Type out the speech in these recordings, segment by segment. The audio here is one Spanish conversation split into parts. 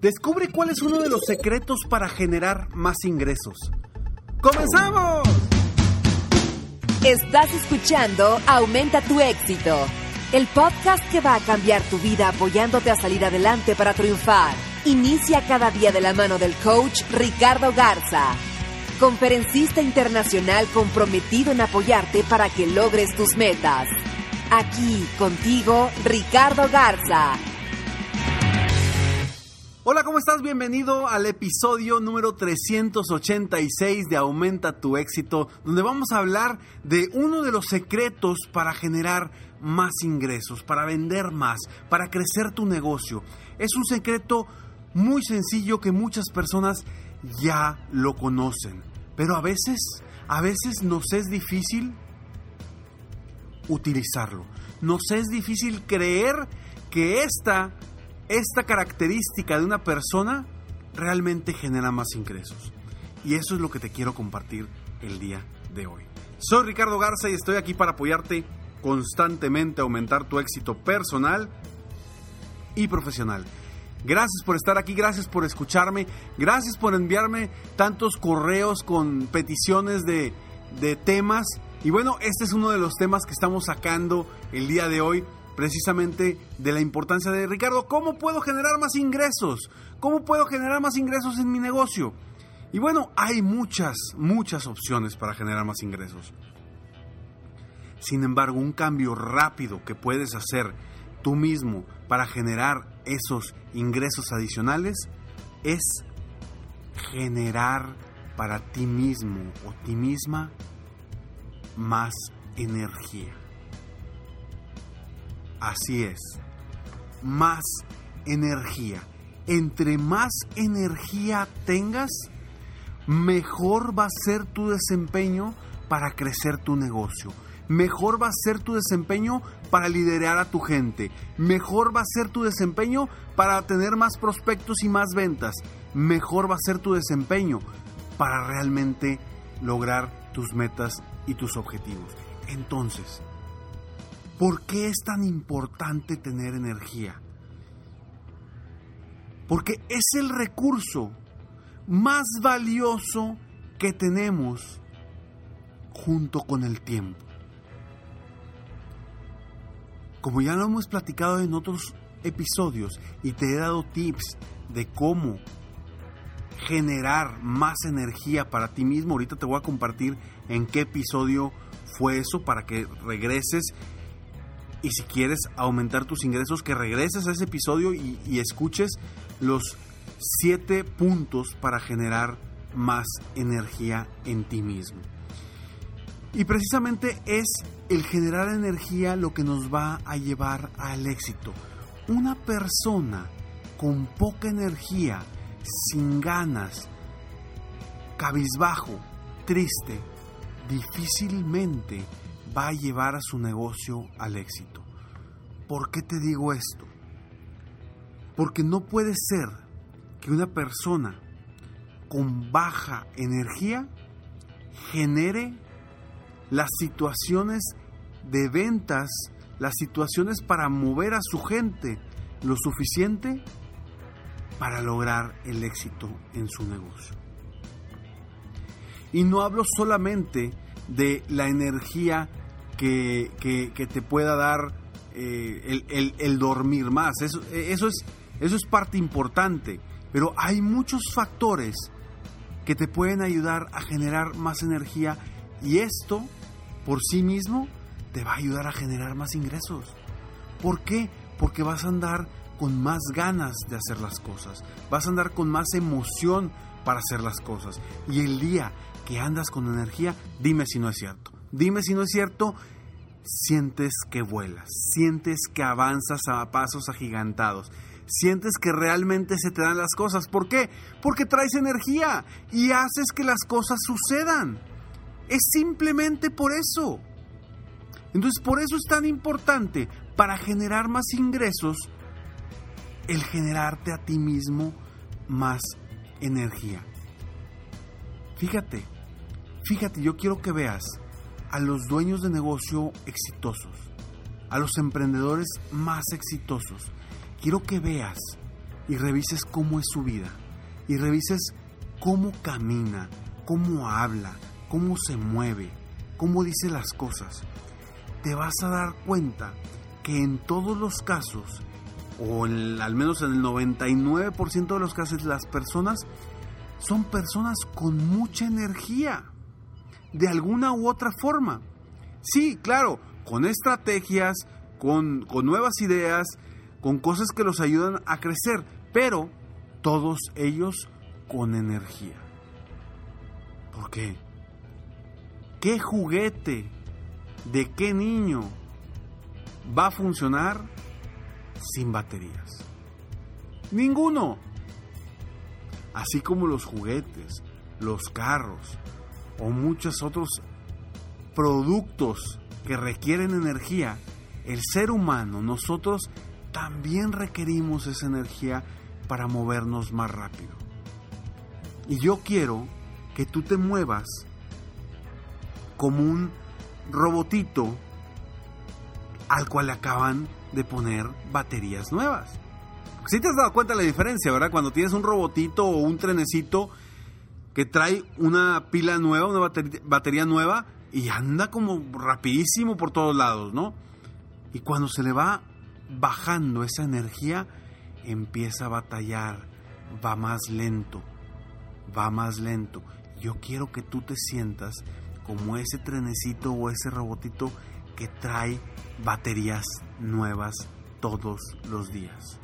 Descubre cuál es uno de los secretos para generar más ingresos. ¡Comenzamos! Estás escuchando Aumenta tu éxito, el podcast que va a cambiar tu vida apoyándote a salir adelante para triunfar. Inicia cada día de la mano del coach Ricardo Garza, conferencista internacional comprometido en apoyarte para que logres tus metas. Aquí contigo, Ricardo Garza. ¿Cómo estás? Bienvenido al episodio número 386 de Aumenta tu éxito, donde vamos a hablar de uno de los secretos para generar más ingresos, para vender más, para crecer tu negocio. Es un secreto muy sencillo que muchas personas ya lo conocen, pero a veces, a veces nos es difícil utilizarlo. Nos es difícil creer que esta esta característica de una persona realmente genera más ingresos. Y eso es lo que te quiero compartir el día de hoy. Soy Ricardo Garza y estoy aquí para apoyarte constantemente a aumentar tu éxito personal y profesional. Gracias por estar aquí, gracias por escucharme, gracias por enviarme tantos correos con peticiones de, de temas. Y bueno, este es uno de los temas que estamos sacando el día de hoy precisamente de la importancia de Ricardo, ¿cómo puedo generar más ingresos? ¿Cómo puedo generar más ingresos en mi negocio? Y bueno, hay muchas, muchas opciones para generar más ingresos. Sin embargo, un cambio rápido que puedes hacer tú mismo para generar esos ingresos adicionales es generar para ti mismo o ti misma más energía. Así es. Más energía. Entre más energía tengas, mejor va a ser tu desempeño para crecer tu negocio. Mejor va a ser tu desempeño para liderar a tu gente. Mejor va a ser tu desempeño para tener más prospectos y más ventas. Mejor va a ser tu desempeño para realmente lograr tus metas y tus objetivos. Entonces, ¿Por qué es tan importante tener energía? Porque es el recurso más valioso que tenemos junto con el tiempo. Como ya lo hemos platicado en otros episodios y te he dado tips de cómo generar más energía para ti mismo, ahorita te voy a compartir en qué episodio fue eso para que regreses y si quieres aumentar tus ingresos, que regreses a ese episodio y, escuches los siete puntos para generar más energía en ti mismo. Y precisamente es el generar energía lo que nos va a llevar al éxito. Una persona con poca energía, sin ganas, cabizbajo, triste, difícilmente va a llevar a su negocio al éxito. ¿Por qué te digo esto? Porque no puede ser que una persona con baja energía genere las situaciones de ventas, las situaciones para mover a su gente lo suficiente para lograr el éxito en su negocio. Y no hablo solamente de la energía que, te pueda dar eh, el, dormir más. Eso, eso, es, eso es parte importante. Pero hay muchos factores que te pueden ayudar a generar más energía y esto por sí mismo te va a ayudar a generar más ingresos. ¿Por qué? Porque vas a andar con más ganas de hacer las cosas, vas a andar con más emoción para hacer las cosas. Y el día que andas con energía, dime si no es cierto. Dime si no es cierto, sientes que vuelas, sientes que avanzas a pasos agigantados, sientes que realmente se te dan las cosas. ¿Por qué? Porque traes energía y haces que las cosas sucedan. Es simplemente por eso. Entonces, por eso es tan importante para generar más ingresos el generarte a ti mismo más energía. Fíjate, fíjate, yo quiero que veas a los dueños de negocio exitosos, a los emprendedores más exitosos. Quiero que veas y revises cómo es su vida y revises cómo camina, cómo habla, cómo se mueve, cómo dice las cosas. Te vas a dar cuenta que en todos los casos, o al menos en el 99% de los casos, las personas son personas con mucha energía, de alguna u otra forma. Sí, claro, con estrategias, con, con nuevas ideas, con cosas que los ayudan a crecer, pero todos ellos con energía. ¿Por qué? ¿Qué juguete de qué niño va a funcionar sin baterías? Ninguno. Así como los juguetes, los carros o muchos otros productos que requieren energía, el ser humano, nosotros también requerimos esa energía para movernos más rápido. Y yo quiero que tú te muevas como un robotito al cual le acaban de poner baterías nuevas. Si te has dado cuenta de la diferencia, ¿verdad? Cuando tienes un robotito o un trenecito que trae una pila nueva, una batería, nueva y anda como rapidísimo por todos lados, ¿no? Y cuando se le va bajando esa energía, empieza a batallar, va más lento, va más lento. Yo quiero que tú te sientas como ese trenecito o ese robotito que trae baterías nuevas todos los días.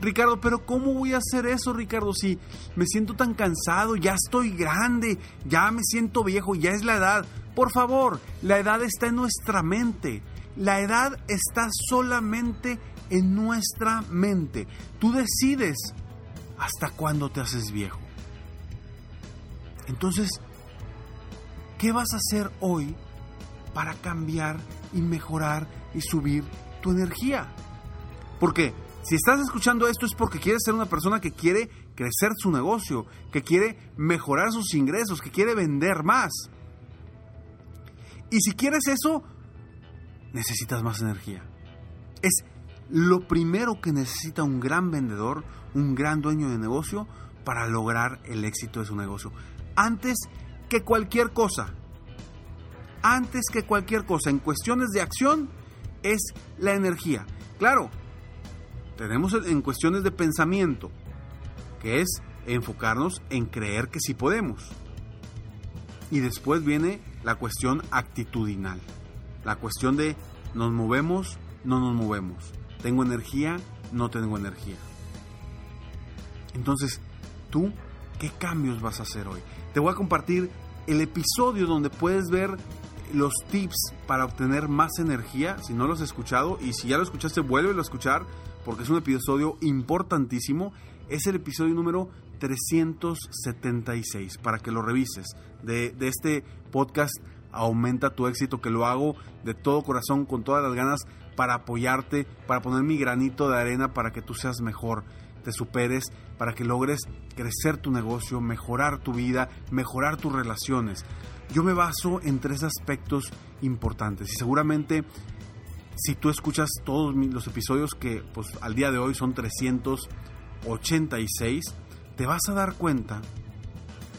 Ricardo, pero ¿cómo voy a hacer eso, Ricardo? Si me siento tan cansado, ya estoy grande, ya me siento viejo, ya es la edad. Por favor, la edad está en nuestra mente. La edad está solamente en nuestra mente. Tú decides hasta cuándo te haces viejo. Entonces, ¿Qué vas a hacer hoy para cambiar y mejorar y subir tu energía? Porque si estás escuchando esto es porque quieres ser una persona que quiere crecer su negocio, que quiere mejorar sus ingresos, que quiere vender más. Y si quieres eso, necesitas más energía. Es lo primero que necesita un gran vendedor, un gran dueño de negocio para lograr el éxito de su negocio. Antes que cualquier cosa, antes que cualquier cosa en cuestiones de acción, es la energía. Claro, tenemos en cuestiones de pensamiento, que es enfocarnos en creer que sí podemos. Y después viene la cuestión actitudinal, la cuestión de nos movemos, no nos movemos, tengo energía, no tengo energía. Entonces, tú, ¿qué cambios vas a hacer hoy? Te voy a compartir el episodio donde puedes ver los tips para obtener más energía, si no los has escuchado, y si ya lo escuchaste, vuelve a escuchar, porque es un episodio importantísimo. Es el episodio número 376, para que lo revises, de, de este podcast Aumenta tu éxito, que lo hago de todo corazón, con todas las ganas, para apoyarte, para poner mi granito de arena para que tú seas mejor te superes, para que logres crecer tu negocio, mejorar tu vida, mejorar tus relaciones. Yo me baso en tres aspectos importantes y seguramente si tú escuchas todos los episodios que pues al día de hoy son 386, te vas a dar cuenta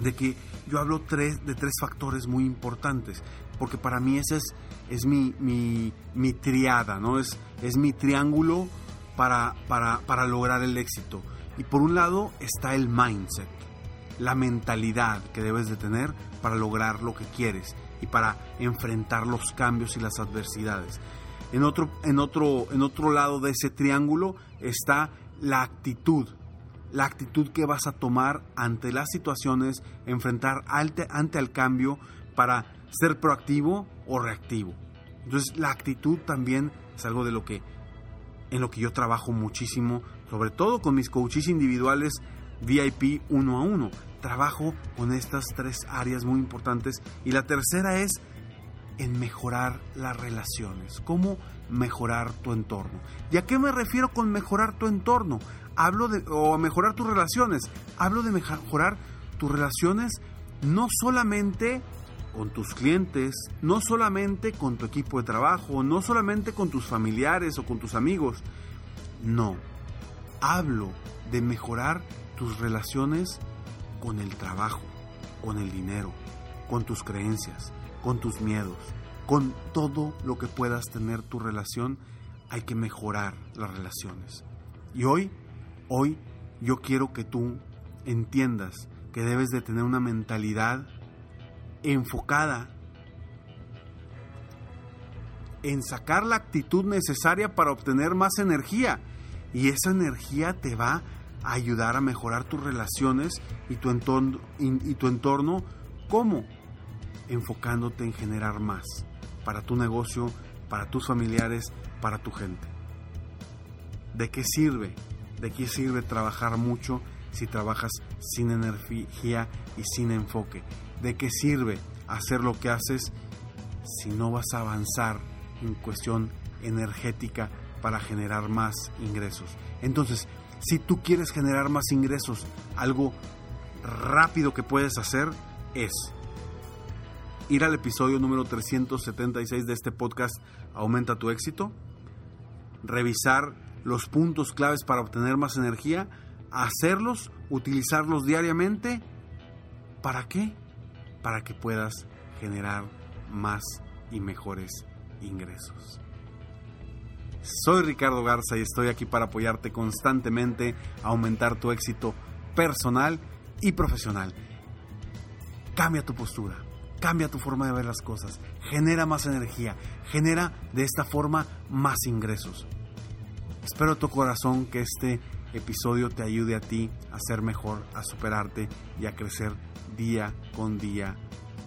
de que yo hablo tres, de tres factores muy importantes, porque para mí ese es, es mi, mi, mi triada, ¿no? Es, es mi triángulo para, para, para lograr el éxito. Y por un lado está el mindset, la mentalidad que debes de tener para lograr lo que quieres y para enfrentar los cambios y las adversidades. En otro, en otro, en otro lado de ese triángulo está la actitud, la actitud que vas a tomar ante las situaciones, enfrentar ante, ante el cambio para ser proactivo o reactivo. Entonces la actitud también es algo de lo que en lo que yo trabajo muchísimo, sobre todo con mis coaches individuales VIP uno a uno. Trabajo con estas tres áreas muy importantes y la tercera es en mejorar las relaciones. ¿Cómo mejorar tu entorno? ¿Y a qué me refiero con mejorar tu entorno? Hablo de o mejorar tus relaciones. Hablo de mejorar tus relaciones no solamente con tus clientes, no solamente con tu equipo de trabajo, no solamente con tus familiares o con tus amigos. No, hablo de mejorar tus relaciones con el trabajo, con el dinero, con tus creencias, con tus miedos, con todo lo que puedas tener tu relación, hay que mejorar las relaciones. Y hoy, hoy yo quiero que tú entiendas que debes de tener una mentalidad enfocada en sacar la actitud necesaria para obtener más energía. Y esa energía te va a ayudar a mejorar tus relaciones y tu entorno. Y, tu entorno ¿Cómo? Enfocándote en generar más para tu negocio, para tus familiares, para tu gente. ¿De qué sirve? ¿De qué sirve trabajar mucho si trabajas sin energía y sin enfoque? ¿De qué sirve hacer lo que haces si no vas a avanzar en cuestión energética para generar más ingresos? Entonces, si tú quieres generar más ingresos, algo rápido que puedes hacer es ir al episodio número 376 de este podcast Aumenta tu éxito, revisar los puntos claves para obtener más energía, hacerlos, utilizarlos diariamente. ¿Para qué? para que puedas generar más y mejores ingresos. Soy Ricardo Garza y estoy aquí para apoyarte constantemente a aumentar tu éxito personal y profesional. Cambia tu postura, cambia tu forma de ver las cosas, genera más energía, genera de esta forma más ingresos. Espero tu corazón que este episodio te ayude a ti a ser mejor, a superarte y a crecer día con día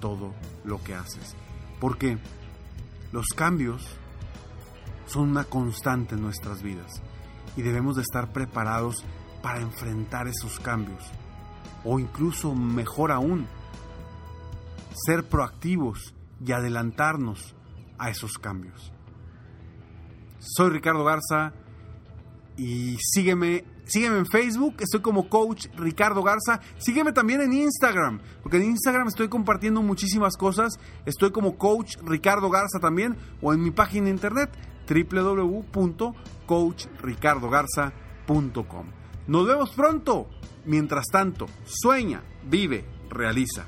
todo lo que haces. Porque los cambios son una constante en nuestras vidas y debemos de estar preparados para enfrentar esos cambios. O incluso mejor aún, ser proactivos y adelantarnos a esos cambios. Soy Ricardo Garza y sígueme Sígueme en Facebook, estoy como Coach Ricardo Garza. Sígueme también en Instagram, porque en Instagram estoy compartiendo muchísimas cosas. Estoy como Coach Ricardo Garza también, o en mi página de internet www.coachricardogarza.com. Nos vemos pronto. Mientras tanto, sueña, vive, realiza.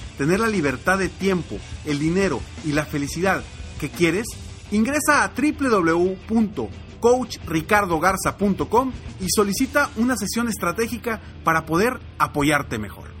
tener la libertad de tiempo, el dinero y la felicidad que quieres, Ingresa a www.coachricardogarza.com y solicita una sesión estratégica para poder apoyarte mejor.